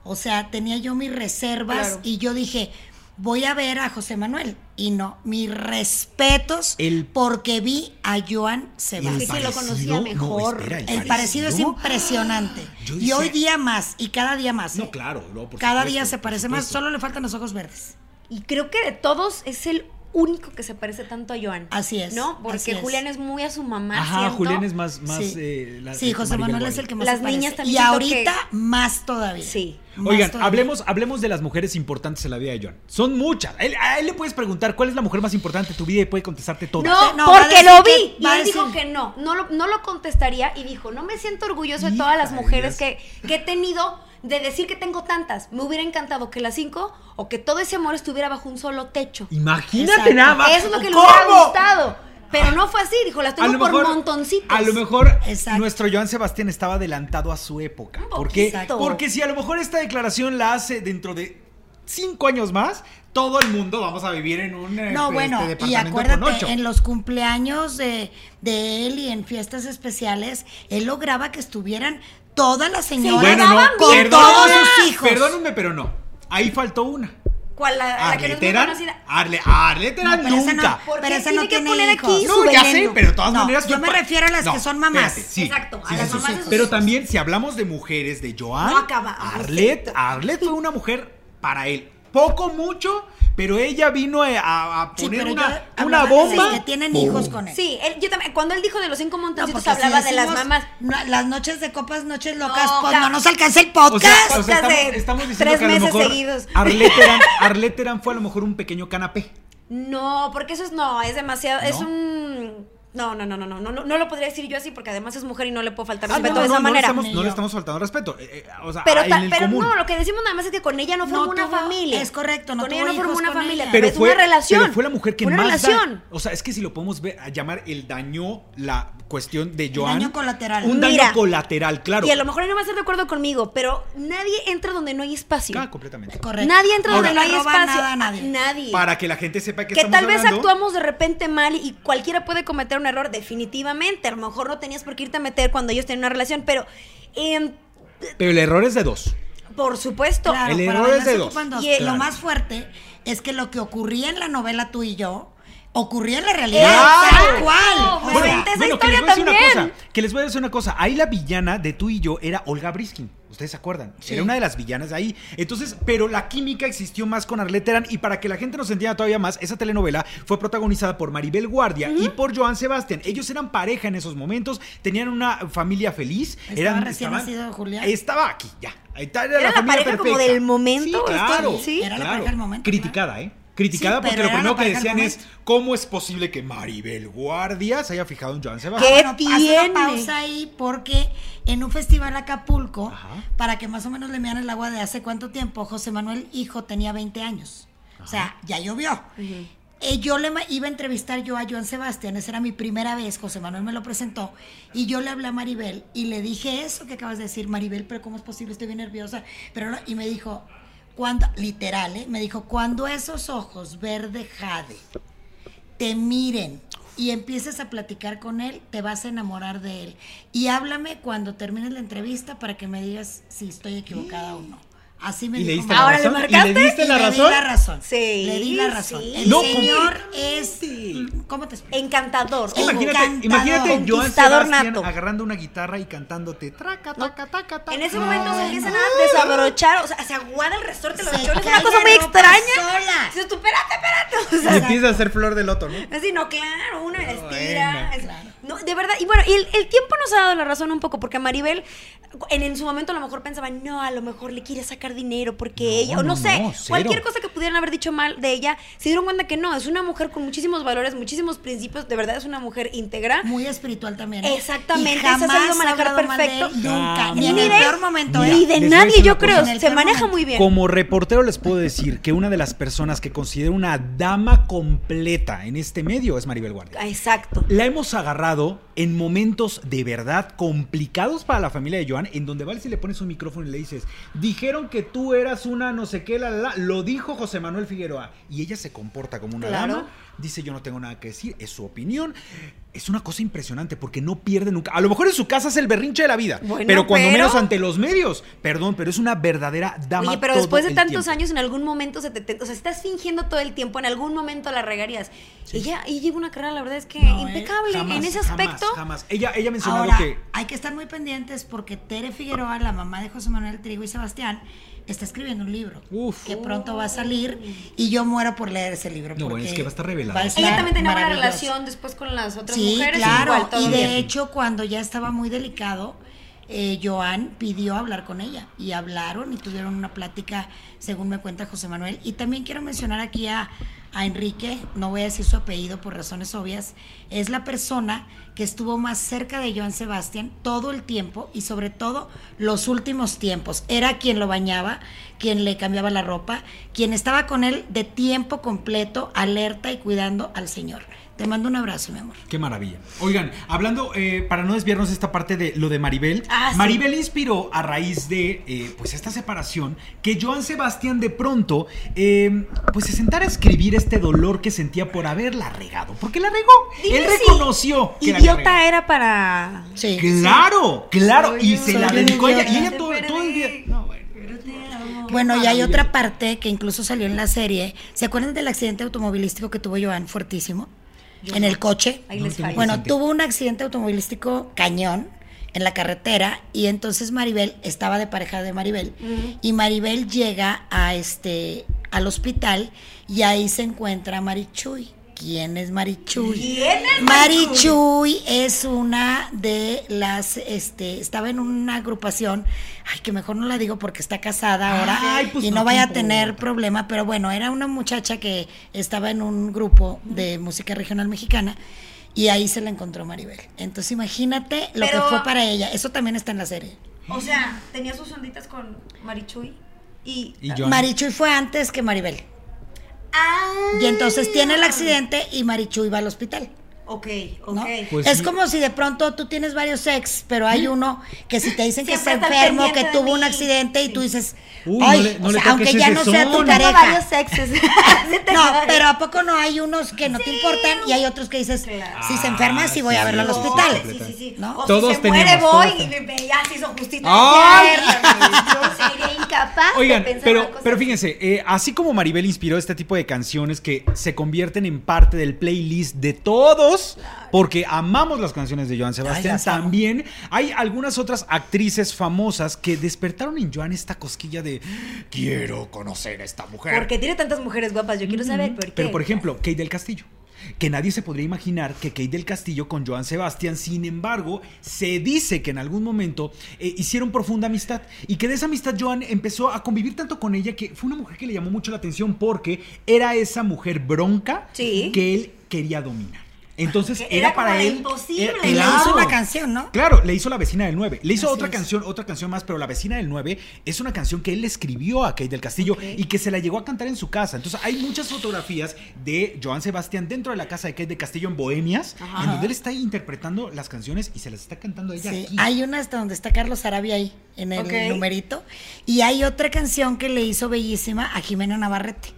O sea, tenía yo mis reservas Claro. y yo dije, voy a ver a José Manuel. Y no, mis respetos El- porque vi a Joan Sebastián. Sí, sí, lo conocía no, mejor. espera, El parecido es impresionante. Y hoy día más, y cada día más. No, ¿eh? claro, no, por Cada supuesto, día se parece más, solo le faltan los ojos verdes. Y creo que de todos es el único que se parece tanto a Joan. Así es, ¿No? Porque es. Julián es muy a su mamá. Ajá, siento. Julián es más, más sí, eh, la- Sí, José Manuel es el que más Las se parece. niñas también Y ahorita que- más todavía. Sí. Más Oigan, todavía. hablemos, hablemos de las mujeres importantes en la vida de Joan. Son muchas. A él, a él le puedes preguntar cuál es la mujer más importante de tu vida y puede contestarte todas. No, No, porque lo que- vi. Y él dijo que no. No lo, no lo contestaría y dijo, no me siento orgulloso de todas las mujeres que, que he tenido de decir que tengo tantas. Me hubiera encantado que las cinco o que todo ese amor estuviera bajo un solo techo. Imagínate Exacto. nada más. Eso es lo que le hubiera gustado. Pero no fue así, dijo, las tengo por montoncitos. a lo mejor Exacto. nuestro Joan Sebastián estaba adelantado a su época. ¿Por qué? Porque si a lo mejor esta declaración la hace dentro de cinco años más, todo el mundo vamos a vivir en un eh, No, este, bueno, y acuérdate, en los cumpleaños de, de él y en fiestas especiales, él lograba que estuvieran todas las señoras Bueno, no, con todos sus hijos. Perdónenme, pero no. Ahí faltó una. ¿Cuál? La, la que no es muy conocida. Arle, No, pero esa no. nunca. Porque Pero esa tiene no que tiene poner hijos. aquí No, su ya sé, pero de todas No, maneras. yo me refiero a las que son mamás. espérate, sí, Exacto, a las sí, mamás sí. de sus Pero hijos. también, si hablamos de mujeres de Joan. Arlet, Arlet fue una mujer para él. Poco, mucho, pero ella vino a, a Sí, poner una, yo bomba. que tienen hijos con él. Sí, él- yo también, cuando él dijo de los cinco No, montoncitos, si hablaba de las mamás. no, las noches de copas, noches locas, No, pues no nos alcanza el O podcast. sea, o sea, estamos, de estamos diciendo tres que a lo meses mejor seguidos. Arleteran, [LAUGHS] Arleteran fue a lo mejor un pequeño canapé. No, porque eso es no, es demasiado, es ¿No? un no, no, no, no, no, no, no, lo podría decir yo así porque además es mujer y no le puedo faltar Ah, respeto no, de esa manera. no le estamos faltando respeto. eh, eh, o sea, pero en ta- el pero común. no, lo que decimos nada más es que con ella no formó No una tuvo- familia. es correcto, no con ella no formó una familia, pero, es fue, una relación. pero fue la mujer que una más da- relación. o sea, es que si lo podemos ver, a llamar el daño, la cuestión de Joan. daño colateral. Un Mira. daño colateral, claro. Y a lo mejor él no va a estar de acuerdo conmigo, pero nadie entra donde no hay espacio. Ah, completamente. Correcto. Nadie entra Ahora, donde no hay espacio. nadie. Nadie. Para que la gente sepa que, que estamos tal vez actuamos de repente mal y cualquiera puede cometer un error, definitivamente. A lo mejor no tenías por qué irte a meter cuando ellos tenían una relación, pero em, Pero el error es de dos. por supuesto. Claro, El error es de se dos. ocupan dos. Y el- Lo más fuerte es que lo que ocurría en la novela tú y yo ocurría en la realidad. Tal cual. Bueno, esa que les historia voy a decir una también. cosa. Que les voy a decir una cosa. Ahí la villana de tú y yo era Olga Briskin. ¿Ustedes se acuerdan? Sí. Era una de las villanas de ahí. Entonces, pero la química existió más con Arleteran. Y para que la gente nos entienda todavía más, esa telenovela fue protagonizada por Maribel Guardia y por Joan Sebastián. Ellos eran pareja en esos momentos, tenían una familia feliz. Estaba eran, recién nacido Julián. Estaba aquí, ya. Ahí está, Era, Era la familia pareja como del momento, Sí, claro. sí. Era la claro. pareja del momento, Criticada, ¿eh? Criticada Sí, porque lo primero que decían es cómo es posible que Maribel Guardia se haya fijado en Joan Sebastián. ¿Qué Bueno, haz tiene? una pausa ahí porque en un festival Acapulco, Ajá. para que más o menos le mean el agua de hace cuánto tiempo, José Manuel Hijo tenía 20 años. O sea, ya llovió. Eh, yo le iba a entrevistar yo a Joan Sebastián, esa era mi primera vez, José Manuel me lo presentó, y yo le hablé a Maribel y le dije eso que acabas de decir, Maribel, pero ¿cómo es posible? Estoy bien nerviosa. Pero no, y me dijo, cuando, literal, ¿eh? me dijo, cuando esos ojos verde jade te miren y empieces a platicar con él, te vas a enamorar de él. Y háblame cuando termines la entrevista para que me digas si estoy equivocada o no. Así me ¿Y le dijo diste Mario. Ahora la le le diste Y la le razón? di la razón. Sí, Le di la razón. sí. El No, señor es. ¿Cómo te explico? Encantador. Es que Imagínate, Encantador. imagínate Joan Sebastián nato. agarrando una guitarra y cantándote traca, taca, taca, taca. En ese No, momento se empiezan a desabrochar, o sea, se aguada el resorte, los Se chones, es una cosa muy extraña. sola. Dices tú, espérate, espérate. O Y sea, empieza a hacer flor de loto, ¿no? Así, no, claro, uno la estira. Bueno. es- No, de verdad, y bueno, y el, el tiempo nos ha dado la razón un poco, porque Maribel en, en su momento a lo mejor pensaba, no, a lo mejor le quiere sacar dinero porque No, ella, o no, no, sé, no, cualquier cosa que pudieran haber dicho mal de ella, se dieron cuenta que no, es una mujer con muchísimos valores, muchísimos principios, de verdad es una mujer íntegra. Muy espiritual también. ¿eh? Exactamente, Y se ha jamás sabido manejar hablado mal de él, perfecto. Nunca. Jamás. Ni en el de- peor momento. Mira, ¿eh? Ni de nadie, yo creo, se maneja momento. muy bien. Como reportero les puedo decir que una de las personas que considero una dama completa en este medio es Maribel Guardia. Exacto. La hemos agarrado en momentos de verdad complicados para la familia de Joan, en donde vale si le pones un micrófono y le dices, dijeron que tú eras una no sé qué, la, la, la". lo dijo José Manuel Figueroa, y ella se comporta como una Claro. dama, dice yo no tengo nada que decir, es su opinión. Es una cosa impresionante porque no pierde nunca. A lo mejor en su casa es el berrinche de la vida, Bueno, pero cuando pero- menos ante los medios. Perdón, pero es una verdadera dama. Oye, pero todo después de tantos tiempo. años, en algún momento se te, te- O sea, estás fingiendo todo el tiempo, en algún momento la regarías. Ella, ella lleva una carrera, la verdad es que No, eh, impecable Jamás, en ese jamás, aspecto. Jamás, Ella, ella mencionado Ahora, que. hay que estar muy pendientes porque Tere Figueroa, la mamá de José Manuel Trigo y Sebastián, está escribiendo un libro Uf. que pronto va a salir y yo muero por leer ese libro. No, bueno, es que va a estar revelado. Ella también tenía una relación después con las otras Sí, mujeres. claro. igual, y de bien. hecho, cuando ya estaba muy delicado, eh, Joan pidió hablar con ella y hablaron y tuvieron una plática, según me cuenta José Manuel. Y también quiero mencionar aquí a, a Enrique, no voy a decir su apellido por razones obvias, es la persona que estuvo más cerca de Joan Sebastián todo el tiempo y sobre todo los últimos tiempos. Era quien lo bañaba, quien le cambiaba la ropa, quien estaba con él de tiempo completo, alerta y cuidando al Señor. Te mando un abrazo, mi amor. Qué maravilla. Oigan, hablando, eh, para no desviarnos de esta parte de lo de Maribel, Ah, sí. Maribel inspiró a raíz de eh, pues esta separación que Joan Sebastián de pronto eh, pues se sentara a escribir este dolor que sentía por haberla regado. Porque la regó. Dime Él si reconoció que la había Idiota era para. Sí. Claro, claro. Soy y se la dedicó a ella. Y ella todo, el día. No, bueno. Bueno, y hay otra parte que incluso salió en la serie. ¿Se acuerdan del accidente automovilístico que tuvo Joan en el coche. Ahí les. Bueno, tuvo un accidente automovilístico cañón en la carretera y entonces Maribel estaba de pareja de Maribel y Maribel llega a este al hospital y ahí se encuentra Marichuy. ¿Quién es Marichuy? ¿Quién es Marichuy es una de las este estaba en una agrupación, ay que mejor no la digo porque está casada ahora Ay, pues y no, no vaya a ¿qué tener importa? problema, pero bueno, era una muchacha que estaba en un grupo de música regional mexicana y ahí se la encontró Maribel. Entonces imagínate lo Pero- que fue para ella. Eso también está en la serie. O sea, tenía sus onditas con Marichuy. Y. Y. Marichuy fue antes que Maribel. Ah. Y entonces tiene el accidente y Marichuy va al hospital. Ok, ok. ¿no? Pues es sí. como si de pronto tú tienes varios ex, pero hay uno que si te dicen que está enfermo, que tuvo un accidente y tú dices, Uy, no ay, le- no o le sea, aunque ya no sea tu pareja. varios [LAUGHS] No, pero ¿a poco no hay unos que no te importan y hay otros que dices, Claro. si se enferma, sí voy a Ah, verlo al hospital? Sí, sí, sí. ¿No? O Todos si se muere, tenemos, voy todos y me, ya se hizo justicia. ¡Ay! Yo sería incapaz Oigan, de pensar pero, una cosa pero fíjense, eh, así como Maribel inspiró este tipo de canciones que se convierten en parte del playlist de todos, porque amamos las canciones de Joan Sebastián, también hay algunas otras actrices famosas que despertaron en Joan esta cosquilla de quiero conocer a esta mujer. Porque tiene tantas mujeres guapas, yo quiero saber por qué. Pero por ejemplo, Kate del Castillo. Que nadie se podría imaginar que Kate del Castillo con Joan Sebastián, sin embargo, se dice que en algún momento eh, hicieron profunda amistad y que de esa amistad Joan empezó a convivir tanto con ella que fue una mujer que le llamó mucho la atención porque era esa mujer bronca Sí. que él quería dominar. Entonces Que era, era para él. imposible. era- Y le hizo una canción, ¿no? Claro, le hizo La vecina del 9. Le hizo Así otra es. canción, otra canción más, pero La vecina del 9 es una canción que él le escribió a Kate del Castillo y que se la llegó a cantar en su casa. Entonces hay muchas fotografías de Joan Sebastián dentro de la casa de Kate del Castillo en Bohemias, Ajá. en donde él está interpretando las canciones y se las está cantando a ella Sí, aquí. hay una hasta donde está Carlos Arabia ahí, en el numerito. Y hay otra canción que le hizo bellísima a Jimena Navarrete.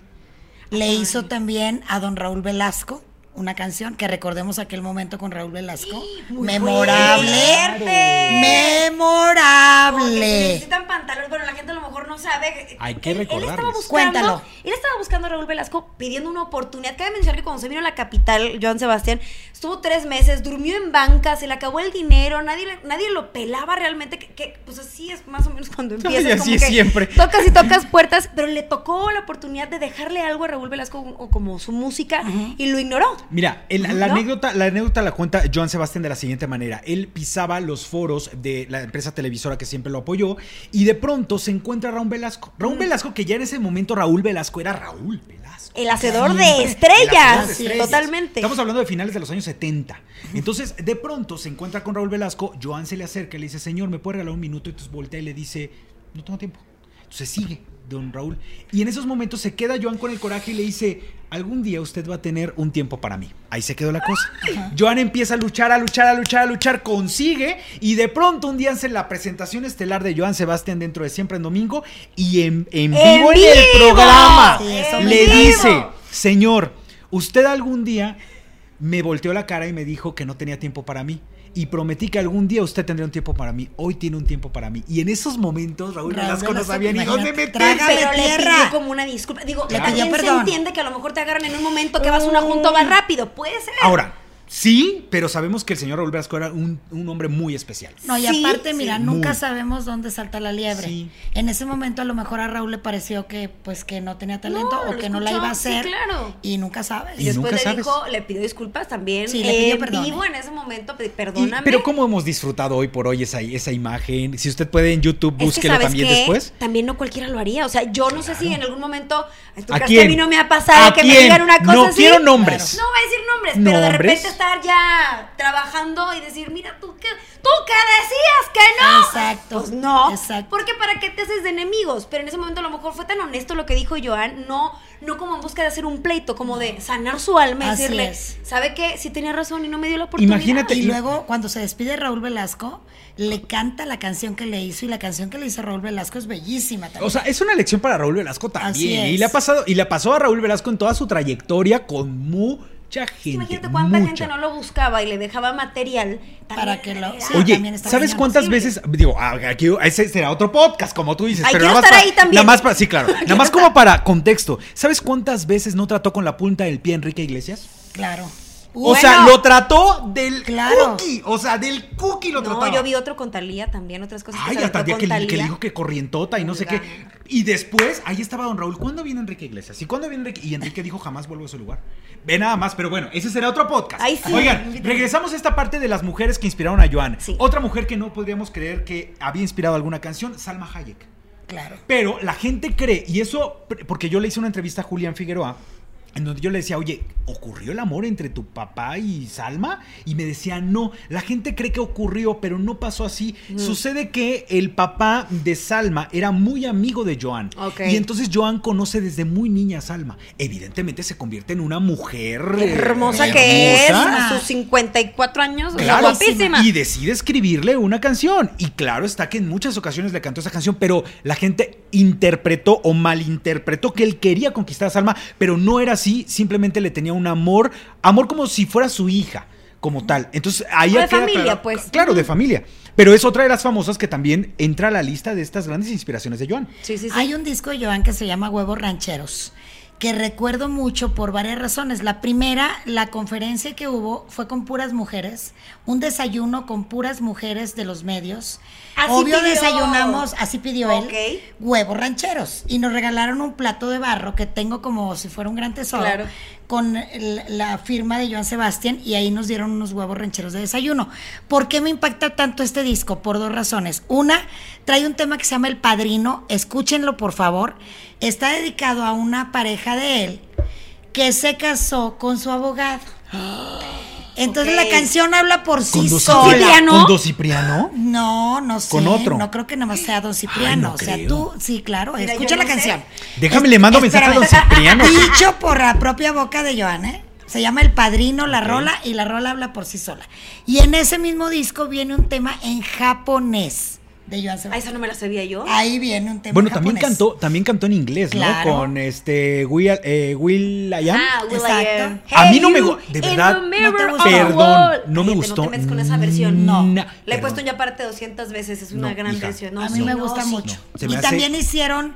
Le hizo también a don Raúl Velasco. Una canción que recordemos aquel momento con Raúl Velasco. Memorable. fuerte. Memorable. necesitan pantalones. Bueno, la gente a lo mejor no sabe. Hay que buscando. Cuéntalo. Él estaba buscando a Raúl Velasco pidiendo una oportunidad. Cabe mencionar que cuando se vino a la capital, Joan Sebastián, estuvo tres meses, durmió en banca, se le acabó el dinero, nadie, le- nadie lo pelaba realmente. Que, que, pues así es más o menos cuando [LAUGHS] empiezas. y así como es que siempre. Tocas y tocas puertas, pero le tocó la oportunidad de dejarle algo a Raúl Velasco o como su música y lo ignoró. Mira, el- la, anécdota, la anécdota la cuenta Joan Sebastián de la siguiente manera. Él pisaba los foros de la empresa televisora que siempre lo apoyó y de pronto se encuentra Raúl Velasco. Mm. Raúl Velasco, que ya en ese momento Raúl Velasco era Raúl Velasco. El hacedor de estrellas. De estrellas. Totalmente. Estamos hablando de finales de los años 70. Entonces, de pronto se encuentra con Raúl Velasco, Joan se le acerca y le dice, señor, ¿me puede regalar un minuto? Y entonces voltea y le dice, no tengo tiempo. Entonces sigue don Raúl. Y en esos momentos se queda Joan con el coraje y le dice, algún día usted va a tener un tiempo para mí. Ahí se quedó la cosa. Joan empieza a luchar, a luchar, a luchar, a luchar, consigue y de pronto un día hace la presentación estelar de Joan Sebastián dentro de Siempre en Domingo y en, en ¡En vivo en el programa Sí, le dice, señor, usted algún día me volteó la cara y me dijo que no tenía tiempo para mí. Y prometí que algún día usted tendría un tiempo para mí. Hoy tiene un tiempo para mí. Y en esos momentos Raúl Raúl Velasco no sabía ni dónde meterse. pero le tierra. pidió como una disculpa. Digo, Le también se entiende que a lo mejor te agarran en un momento que vas a una junta más rápido. Puede ser. Ahora, sí, pero sabemos que el señor Raúl Velasco era un, un hombre muy especial. No, y Sí, aparte, sí. mira, Muy. nunca sabemos dónde salta la liebre. Sí. En ese momento a lo mejor a Raúl le pareció que pues que no tenía talento No, o que no la iba a sí, hacer. claro. Y nunca sabes. Y Después nunca le sabes. dijo, le pidió disculpas también. Sí, le pidió en perdón. vivo en ese momento, Y- perdóname. pero cómo hemos disfrutado hoy por hoy esa, esa imagen. Si usted puede en YouTube, Es que, búsquelo ¿sabes también qué? después. También no cualquiera lo haría. O sea, yo no sé si en algún momento. En tu ¿A caso, quién? a mí no me ha pasado ¿A que me digan una cosa No así. quiero nombres. No voy a decir pero de repente estar ya trabajando y decir, mira, tú que, tú que decías que no. Exacto, Pues no. exacto. Porque para qué te haces de enemigos. Pero en ese momento a lo mejor fue tan honesto lo que dijo Joan, no, no como en busca de hacer un pleito, como de sanar su alma y Así decirle, es. ¿sabe qué? Sí tenía razón y no me dio la oportunidad. Imagínate- Y luego, cuando se despide Raúl Velasco, le canta la canción que le hizo y la canción que le hizo Raúl Velasco es bellísima también. O sea, es una lección para Raúl Velasco Así también. es. Y le ha pasado, y le pasó a Raúl Velasco en toda su trayectoria con mucha gente. Imagínate cuánta mucha. gente no lo buscaba y le dejaba material Para que lo- sí. Oye, ¿sabes cañón. cuántas Posible. veces? Digo, ah, aquí ese será otro podcast, como tú dices. Ay, pero nada más estar para- ahí también. Nada más para, sí, claro. [LAUGHS] Nada más como para contexto. ¿Sabes cuántas veces no trató con la punta del pie Enrique Iglesias? Claro. O sea, lo trató del Claro. cookie. O sea, del cookie lo trataba. No, yo vi otro con Talía también, otras cosas. Ay, hasta que, le- que le dijo que corrientota y no sé qué. Y después, ahí estaba don Raúl. ¿Cuándo viene Enrique Iglesias? ¿Y cuándo viene Enrique? Y Enrique dijo, jamás vuelvo a ese lugar. Ve nada más, pero bueno, ese será otro podcast. Ay, sí. Oigan, regresamos a esta parte de las mujeres que inspiraron a Joan. Sí. Otra mujer que no podríamos creer que había inspirado alguna canción, Salma Hayek. Claro. Pero la gente cree, y eso, porque yo le hice una entrevista a Julián Figueroa, en donde yo le decía, oye, ¿ocurrió el amor entre tu papá y Salma? Y me decía, no, la gente cree que ocurrió, pero no pasó así. Sucede que el papá de Salma era muy amigo de Joan. Ok. Y entonces Joan conoce desde muy niña a Salma. Evidentemente se convierte en una mujer eh, Hermosa que es, hermosa. a sus 54 años, Claro, guapísima. y decide escribirle una canción. Y claro está que en muchas ocasiones le cantó esa canción, pero la gente interpretó o malinterpretó que él quería conquistar a Salma, pero no era así, simplemente le tenía un amor, amor como si fuera su hija, como tal. Entonces ahí O de queda familia, claro- pues. Claro, de familia. Pero es otra de las famosas que también entra a la lista de estas grandes inspiraciones de Joan. Sí, sí, sí. Hay un disco de Joan que se llama Huevos Rancheros, que recuerdo mucho por varias razones. La primera, la conferencia que hubo fue con puras mujeres, un desayuno con puras mujeres de los medios. Así Obvio pidió. desayunamos, así pidió él, huevos rancheros. Y nos regalaron un plato de barro que tengo como si fuera un gran tesoro. Claro. Con la firma de Joan Sebastián y ahí nos dieron unos huevos rancheros de desayuno. ¿Por qué me impacta tanto este disco? Por dos razones. Una, trae un tema que se llama El Padrino, escúchenlo por favor. Está dedicado a una pareja de él que se casó con su abogado. [GASPS] Entonces la canción habla por sí Dos sola. Cipriano? ¿Con Dos Cipriano? No, no sé. ¿Con otro? No creo que nada más sea Don Cipriano. Ay, no o sea, creo. tú, sí, claro, Mira, escucha la no sé. canción. Déjame, Es- le mando mensaje a Don. Cipriano. [LAUGHS] Dicho por la propia boca de Joan, ¿eh? Se llama El Padrino, la rola, y la rola habla por sí sola. Y en ese mismo disco viene un tema en japonés. De Joan Ah, Sebastián. esa no me la sabía yo. Ahí viene un tema Bueno, en también cantó, también cantó en inglés, Claro. ¿no? Con este Will, eh, Will I Am. Ah, Will I Exacto. Am. A mí no me de in verdad, the mirror no te Perdón, world. no me Cállate, gustó. No te metas con esa versión. No. Na- La he puesto ya parte 200 veces. Es una No, gran hija. versión. No, a mí sí, me no, gusta mucho. No, se y hace- también hicieron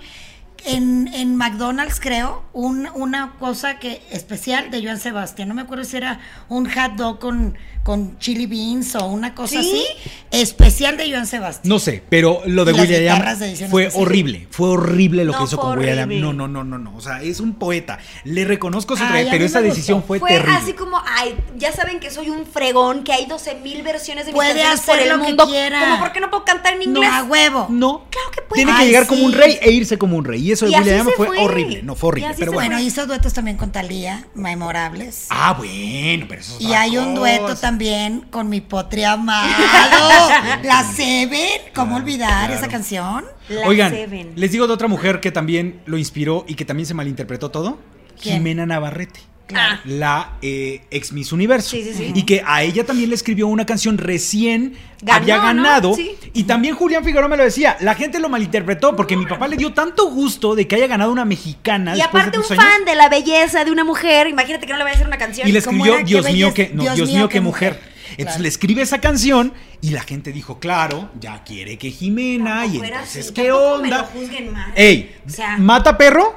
en, en McDonald's, creo, un- una cosa que especial de Joan Sebastián. No me acuerdo si era un hot dog con, con chili beans o una cosa ¿Sí? así. Especial de Joan Sebastián. No sé, pero lo de Las Will I Am guitarras de edición fue horrible. Fue horrible lo No, que hizo con Will I Am. horrible. No, no, no, no, no. O sea, es un poeta. Le reconozco su Ay, trabajo, a pero esa decisión fue, Fue terrible. así como, ay, ya saben que soy un fregón, que hay 12 mil versiones de mis Puede canciones hacer por el lo que quiera. Como, ¿por qué no puedo cantar en No, inglés? a huevo. No. Claro que puede. Tiene que Ay, llegar como un rey e irse como un rey. Y eso de Y Will I así Am se fue fue. horrible. No, fue horrible. Pero bueno. Bueno, hizo duetos también con Talía, memorables. Ah, bueno, pero eso es Y hay un dueto también con mi potri [LAUGHS] amado, la Seven. ¿Cómo olvidar claro. esa canción? La Oigan, Seven. les digo de otra mujer que también lo inspiró y que también se malinterpretó todo. ¿Quién? Jimena Navarrete. Claro. La eh, ex Miss Universo. Sí, sí, sí. Y que a ella también le escribió una canción recién Ganó, había ganado. Y también Julián Figueroa me lo decía. La gente lo malinterpretó porque mi papá le dio tanto gusto de que haya ganado una mexicana. Y aparte de un años. fan de la belleza de una mujer, imagínate que no le vaya a hacer una canción. Y le ¿Cómo escribió era? Dios mío, que no, Dios, mío, qué mujer. Entonces Claro. le escribe esa canción y la gente dijo, claro, ya quiere que Jimena y Tampoco entonces así, qué tampoco me onda. lo juzguen mal. Ey, O sea, mata perro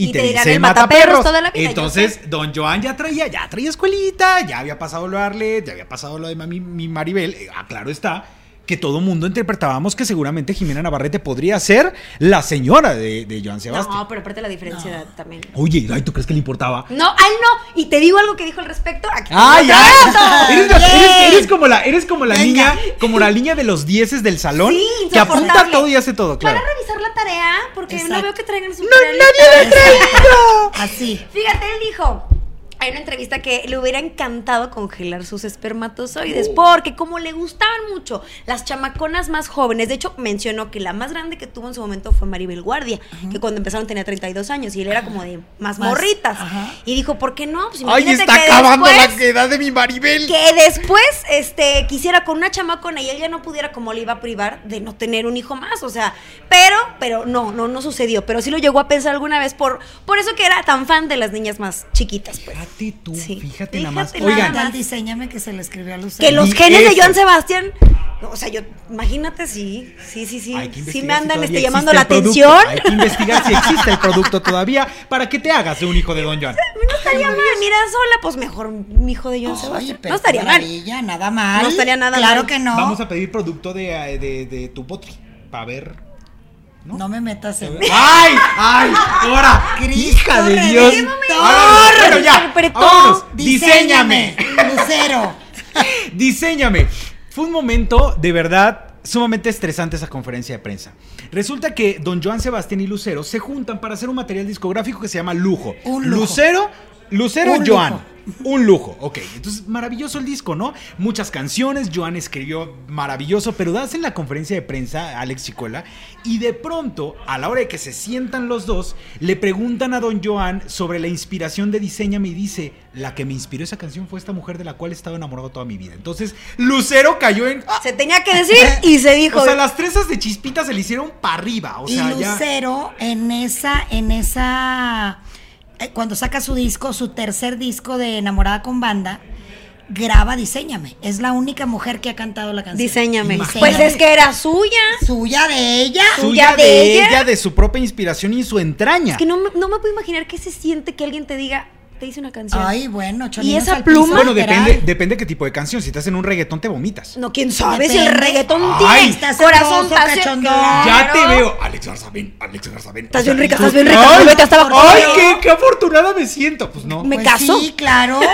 y, y te, te dirán el mata mataperros perros. toda la vida, yo Entonces, don Joan ya traía, ya traía escuelita, ya había pasado lo de Arlet, ya había pasado lo de mami, mi Maribel, eh, ah, claro está. Que todo mundo interpretábamos que seguramente Jimena Navarrete podría ser la señora de, de Joan Sebastián. No, pero aparte la diferencia de edad también. Oye, ay, ¿tú crees que le importaba? No, ay no. Y te digo algo que dijo al respecto. Aquí ¡Ay, ay! [LAUGHS] Eres, la- Bien. eres- eres como la, eres como la Venga. niña, como la niña de los dieces del salón Sí, que apunta todo y hace todo, claro. Para revisar la tarea, porque no veo que traigan su ¡No, tarea nadie le ha traído! [LAUGHS] Así. Fíjate, él dijo. Hay una entrevista que le hubiera encantado congelar sus espermatozoides Oh. porque como le gustaban mucho las chamaconas más jóvenes, de hecho mencionó que la más grande que tuvo en su momento fue Maribel Guardia, que cuando empezaron tenía 32 años y él era como de más, Más, morritas. Y dijo, ¿por qué no? Pues ¡Ay, está que acabando después- la edad de mi Maribel! que después este quisiera con una chamacona y él ya no pudiera como le iba a privar de no tener un hijo más, o sea, pero pero no, no no sucedió, pero sí lo llegó a pensar alguna vez por por eso que era tan fan de las niñas más chiquitas, pues. Fíjate tú, Sí. fíjate nada más. Nada Oigan, más. Diseñame que se le escribió a Lucero. Que los genes de. Joan Sebastián, o sea, yo imagínate sí, sí, sí, sí, sí me si andan todavía este, llamando la atención. Hay que investigar si existe el producto todavía para que te hagas de un hijo de Don Joan. [LAUGHS] No estaría mal, mira, sola, pues mejor mi hijo de Joan Ay, Sebastián. pero No estaría mal. nada mal. No estaría nada claro mal. que no. Vamos a pedir producto de, eh, de, de tu potri para ver. ¿No? me metas en. [LAUGHS] ¡Ay! ¡Ay! ¡Ahora! ¡Hija de Dios! Ahora, bueno, ya, vámonos. Diseñame. Lucero. [LAUGHS] Diseñame. Fue un momento de verdad sumamente estresante esa conferencia de prensa. Resulta que don Joan Sebastián y Lucero se juntan para hacer un material discográfico que se llama Lujo. Un lujo. Lucero, Lucero Un Joan. lujo. Un lujo, ok. Entonces, maravilloso el disco, ¿no? Muchas canciones, Joan escribió maravilloso, pero das en la conferencia de prensa, Alex Chicola, y de pronto, a la hora de que se sientan los dos, le preguntan a don Joan sobre la inspiración de Diseñame y dice, la que me inspiró esa canción fue esta mujer de la cual he estado enamorado toda mi vida. Entonces, Lucero cayó en... ¡Ah! Se tenía que decir y se dijo. O sea, las tresas de chispita se le hicieron para arriba. O sea, y ya... Lucero en esa, en esa, cuando saca su disco, su tercer disco de Enamorada con Banda, graba Diseñame. Es la única mujer que ha cantado la canción. Diseñame. Imagínate. Pues es que era suya. Suya de ella. Suya de, de ella. ella. de su propia inspiración y su entraña. Es que no, no me puedo imaginar qué se siente que alguien te diga, te hice una canción. Ay, bueno, Y esa pluma- Bueno, depende, depende qué tipo de canción. Si estás en un reggaetón, te vomitas. No, quién sabe si el reggaetón Ay, tiene está corazón cachondón. Ya Claro. te veo. Alex Garza, ven. Alex Garza, ven. Estás O sea, bien rica, estás bien rica. Ay, Vete hasta abajo. ay, qué, qué afortunada me siento. Pues no. Me Pues caso. Sí, claro. [LAUGHS]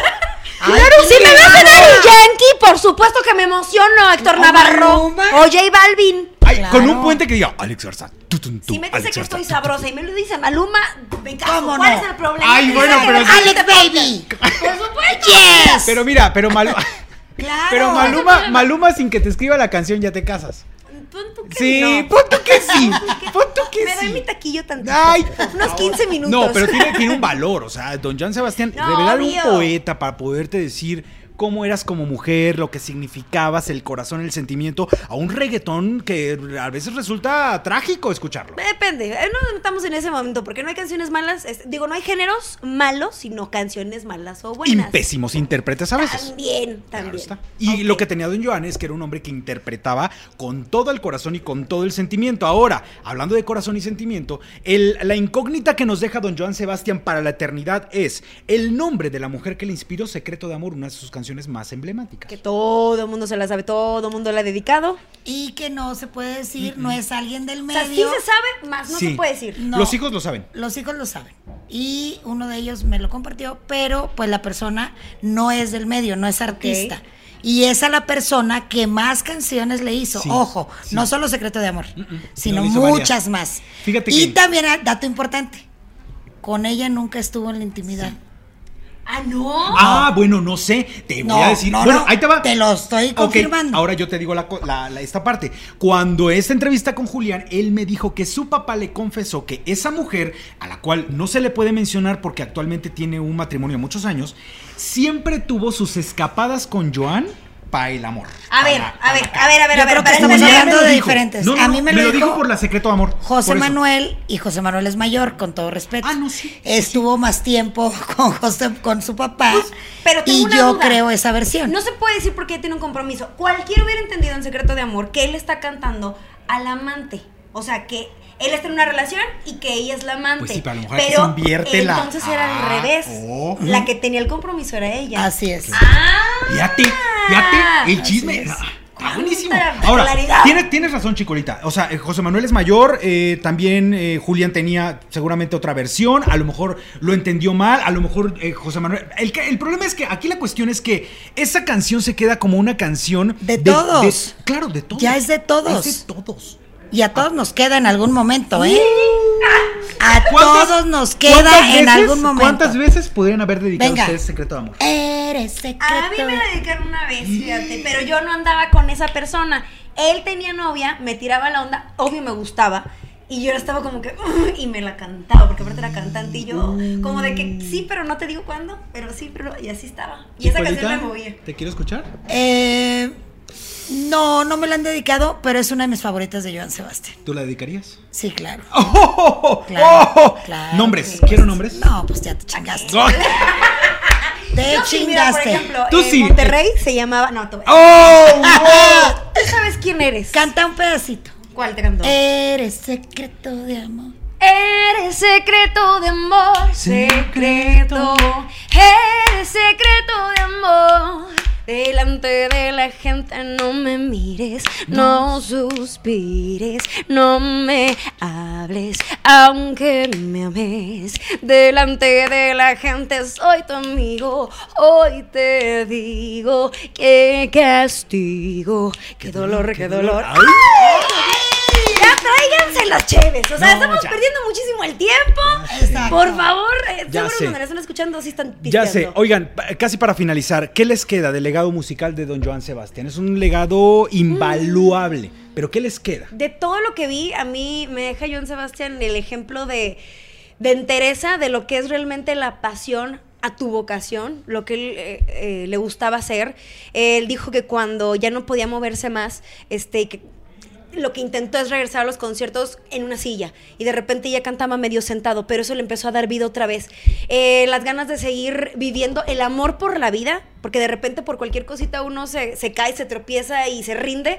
Claro, si me vas a dar un Yankee, por supuesto que me emociono, Héctor ¿O Navarro. O J Balvin. Ay, Claro. con un puente que diga Alex Garza. tú, tú, tú, Si me dice Alex que Garza, estoy sabrosa y me lo dice Maluma, me caso. ¿Cómo ¿Cuál no? es el problema? Ay, bueno, pero que- sí. Alex Baby. Por supuesto. Yes. Pero mira, pero Maluma. [LAUGHS] Claro. Pero Maluma, Maluma sin que te escriba la canción ya te casas. Pon tú que Sí, no. pon tú que sí. Pon tú que Me doy sí. mi taquillo tantito. Ay, Unos 15 minutos. No, pero tiene, tiene un valor. O sea, don John Sebastián, [LAUGHS] No, obvio. un poeta para poderte decir cómo eras como mujer, lo que significabas, el corazón, el sentimiento, a un reggaetón que a veces resulta trágico escucharlo. Depende, eh, no estamos en ese momento porque no hay canciones malas, es- digo, no hay géneros malos, sino canciones malas o Y buenas. pésimos intérpretes a veces. También, también. Y lo que tenía Don Joan es que era un hombre que interpretaba con todo el corazón y con todo el sentimiento. Ahora, hablando de corazón y sentimiento, el- la incógnita que nos deja Don Joan Sebastián para la eternidad es el nombre de la mujer que le inspiró Secreto de Amor, una de sus canciones más emblemáticas. Que todo el mundo se la sabe, todo el mundo la ha dedicado. Y que no se puede decir, no es alguien del O medio. sea, sí se sabe, más no Sí. se puede decir. No. Los hijos lo saben. Los hijos lo saben. Y uno de ellos me lo compartió, pero pues la persona no es del medio, no es artista. Y es a la persona que más canciones le hizo. Sí, Ojo, sí. no solo Secreto de Amor, sino No, le hizo muchas varias. más. Fíjate y que- también, ah, dato importante, con ella nunca estuvo en la intimidad. Ah, no. Ah, bueno, no sé. Te voy a decir. no, bueno, no, ahí te va. te lo estoy confirmando. ahora yo te digo la, co- la- la- esta parte. Cuando esta entrevista con Julián, él me dijo que su papá le confesó que esa mujer, a la cual no se le puede mencionar porque actualmente tiene un matrimonio de muchos años, siempre tuvo sus escapadas con Joan para el amor. A ver, Para- a ver, a ver, a ver, Yo a ver. estamos hablando de dijo. diferentes. No, no, a mí me, me lo lo dijo dijo por la secreto de amor. José. Manuel y José Manuel es mayor, con todo respeto. Ah, no, sí, sí, Estuvo más tiempo [LAUGHS] con José, con su papá. Pues, pero tengo y una yo duda. creo esa versión. No se puede decir porque ella tiene un compromiso. Cualquiera hubiera entendido en Secreto de Amor que él está cantando al amante. O sea, que él está en una relación y que ella es la amante. Pues sí, pero a lo mejor aquí se invierte la- entonces era Ah, al revés. oh. La que tenía el compromiso era ella. Así es. Ah. Fíjate, fíjate, el chisme. es. Ah, Está buenísimo. Cuánta Ahora, claridad. tienes, tienes razón, Chicolita. O sea, eh, José Manuel es mayor, eh, también eh, Julián tenía seguramente otra versión, a lo mejor lo entendió mal, a lo mejor eh, José Manuel... El, el problema es que aquí la cuestión es que esa canción se queda como una canción... De todos. claro, de todos. Ya es de todos. Es de todos. Y a todos nos queda en algún momento, ¿eh? A ¿Cuántas- todos nos queda en algún momento. ¿Cuántas veces podrían haber dedicado Venga. ustedes Secreto de Amor? Eres secreto. A mí me la dedicaron una vez, fíjate, pero yo no andaba con esa persona. Él tenía novia, me tiraba la onda, obvio me gustaba. Y yo estaba como que, y me la cantaba, porque aparte era cantante. Y yo, como de que sí, pero no te digo cuándo, pero sí, pero. Y así estaba. Y esa canción me movía. ¿Te quiero escuchar? Eh, no, no me la han dedicado, pero es una de mis favoritas de Joan Sebastián. ¿Tú la dedicarías? Sí, claro. [LAUGHS] ¡Oh! Claro, ¡Oh! claro nombres, que ¿quiero nombres? No, pues ya te chingaste. ¡Ay! [LAUGHS] Te Yo sí, mira, por chingaste. ejemplo, Tú en sí. Monterrey se llamaba. No, tú. ¡Oh! [LAUGHS] ¿Tú sabes quién eres? Canta un pedacito. ¿Cuál te cantó? Eres secreto de amor. Eres secreto de amor, secreto. Eres secreto de amor. Delante de la gente no me mires, no suspires, no me hables, aunque me ames. Delante de la gente soy tu amigo, hoy te digo que castigo, qué dolor, qué dolor. Ay. Ya tráiganse las cheves. O sea, No, estamos ya. perdiendo muchísimo el tiempo. Exacto. Por favor, eh, Ya seguro cuando la están escuchando sí están Ya sé, pisteando. oigan, casi para finalizar, ¿qué les queda del legado musical de Don Joan Sebastián? Es un legado invaluable, pero ¿qué les queda? De todo lo que vi, a mí me deja John Sebastián el ejemplo de, de entereza de lo que es realmente la pasión a tu vocación, lo que él eh, eh, le gustaba hacer. Él dijo que cuando ya no podía moverse más, este, que lo que intentó es regresar a los conciertos en una silla y de repente ya cantaba medio sentado, pero eso le empezó a dar vida otra vez. Eh, las ganas de seguir viviendo, el amor por la vida, porque de repente por cualquier cosita uno se, se cae, se tropieza y se rinde.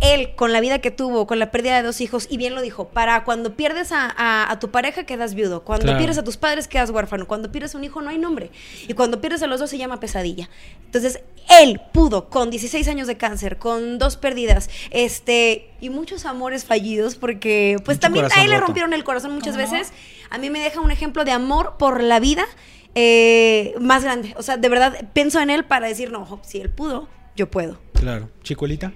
Él, con la vida que tuvo, con la pérdida de dos hijos, y bien lo dijo, para cuando pierdes a, a- a tu pareja quedas viudo, cuando Claro. pierdes a tus padres quedas huérfano, cuando pierdes un hijo no hay nombre, y cuando pierdes a los dos se llama pesadilla. Entonces, él pudo, con 16 años de cáncer, con dos pérdidas, este, y muchos amores fallidos, porque pues Mucho también a él le rompieron el corazón muchas veces, a mí me deja un ejemplo de amor por la vida eh, más grande. O sea, de verdad, pienso en él para decir, no, si él pudo, yo puedo. Claro, chicuelita.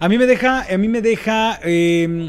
A mí me deja, a mí me deja eh,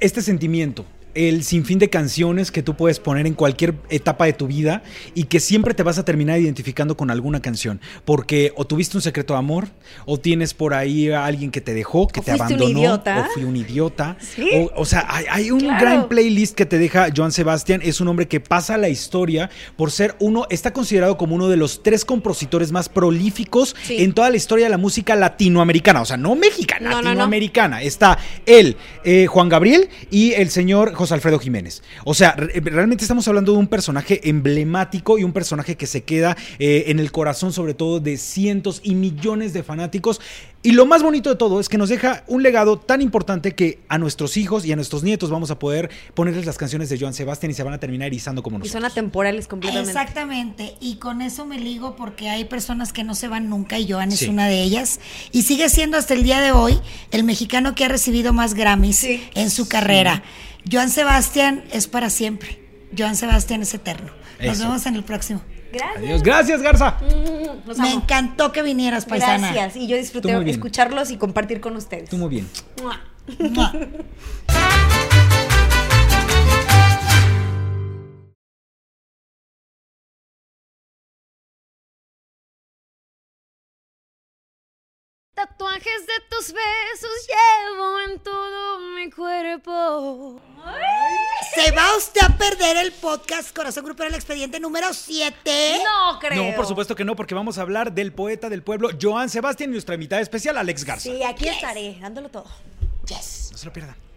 este sentimiento el sinfín de canciones que tú puedes poner en cualquier etapa de tu vida y que siempre te vas a terminar identificando con alguna canción. Porque o tuviste un secreto de amor, o tienes por ahí a alguien que te dejó, que O te un abandonó, idiota. o fui un idiota. Sí. O, o sea, hay, hay un Claro. gran playlist que te deja Joan Sebastián. Es un hombre que pasa a la historia por ser uno, está considerado como uno de los tres compositores más prolíficos Sí. en toda la historia de la música latinoamericana. O sea, no mexicana, No, no, no. latinoamericana. Está él, eh, Juan Gabriel y el señor José Alfredo Jiménez. O sea, re- realmente estamos hablando de un personaje emblemático y un personaje que se queda eh, en el corazón, sobre todo, de cientos y millones de fanáticos. Y lo más bonito de todo es que nos deja un legado tan importante que a nuestros hijos y a nuestros nietos vamos a poder ponerles las canciones de Joan Sebastián y se van a terminar erizando como Y nosotros. son atemporales completamente. Exactamente, y con eso me ligo porque hay personas que no se van nunca y Joan es una de ellas. Y sigue siendo hasta el día de hoy el mexicano que ha recibido más Grammys Sí. en su carrera. Joan Sebastián es para siempre. Joan Sebastián es eterno. Nos Eso. vemos en el próximo. Gracias. Adiós. Gracias, Garza. Los Me amo. encantó que vinieras, paisana. Gracias. Y yo disfruté escucharlos y compartir con ustedes. Tú muy bien. Mua. Mua. [LAUGHS] Tatuajes de tus besos llevo en todo mi cuerpo. Se va usted a perder el podcast Corazón Grupero, el expediente número 7. No creo. No, por supuesto que no, porque vamos a hablar del poeta del pueblo, Joan Sebastián, y nuestra invitada especial, Alex Garza. Sí, aquí estaré, dándolo todo. Yes. No se lo pierdan.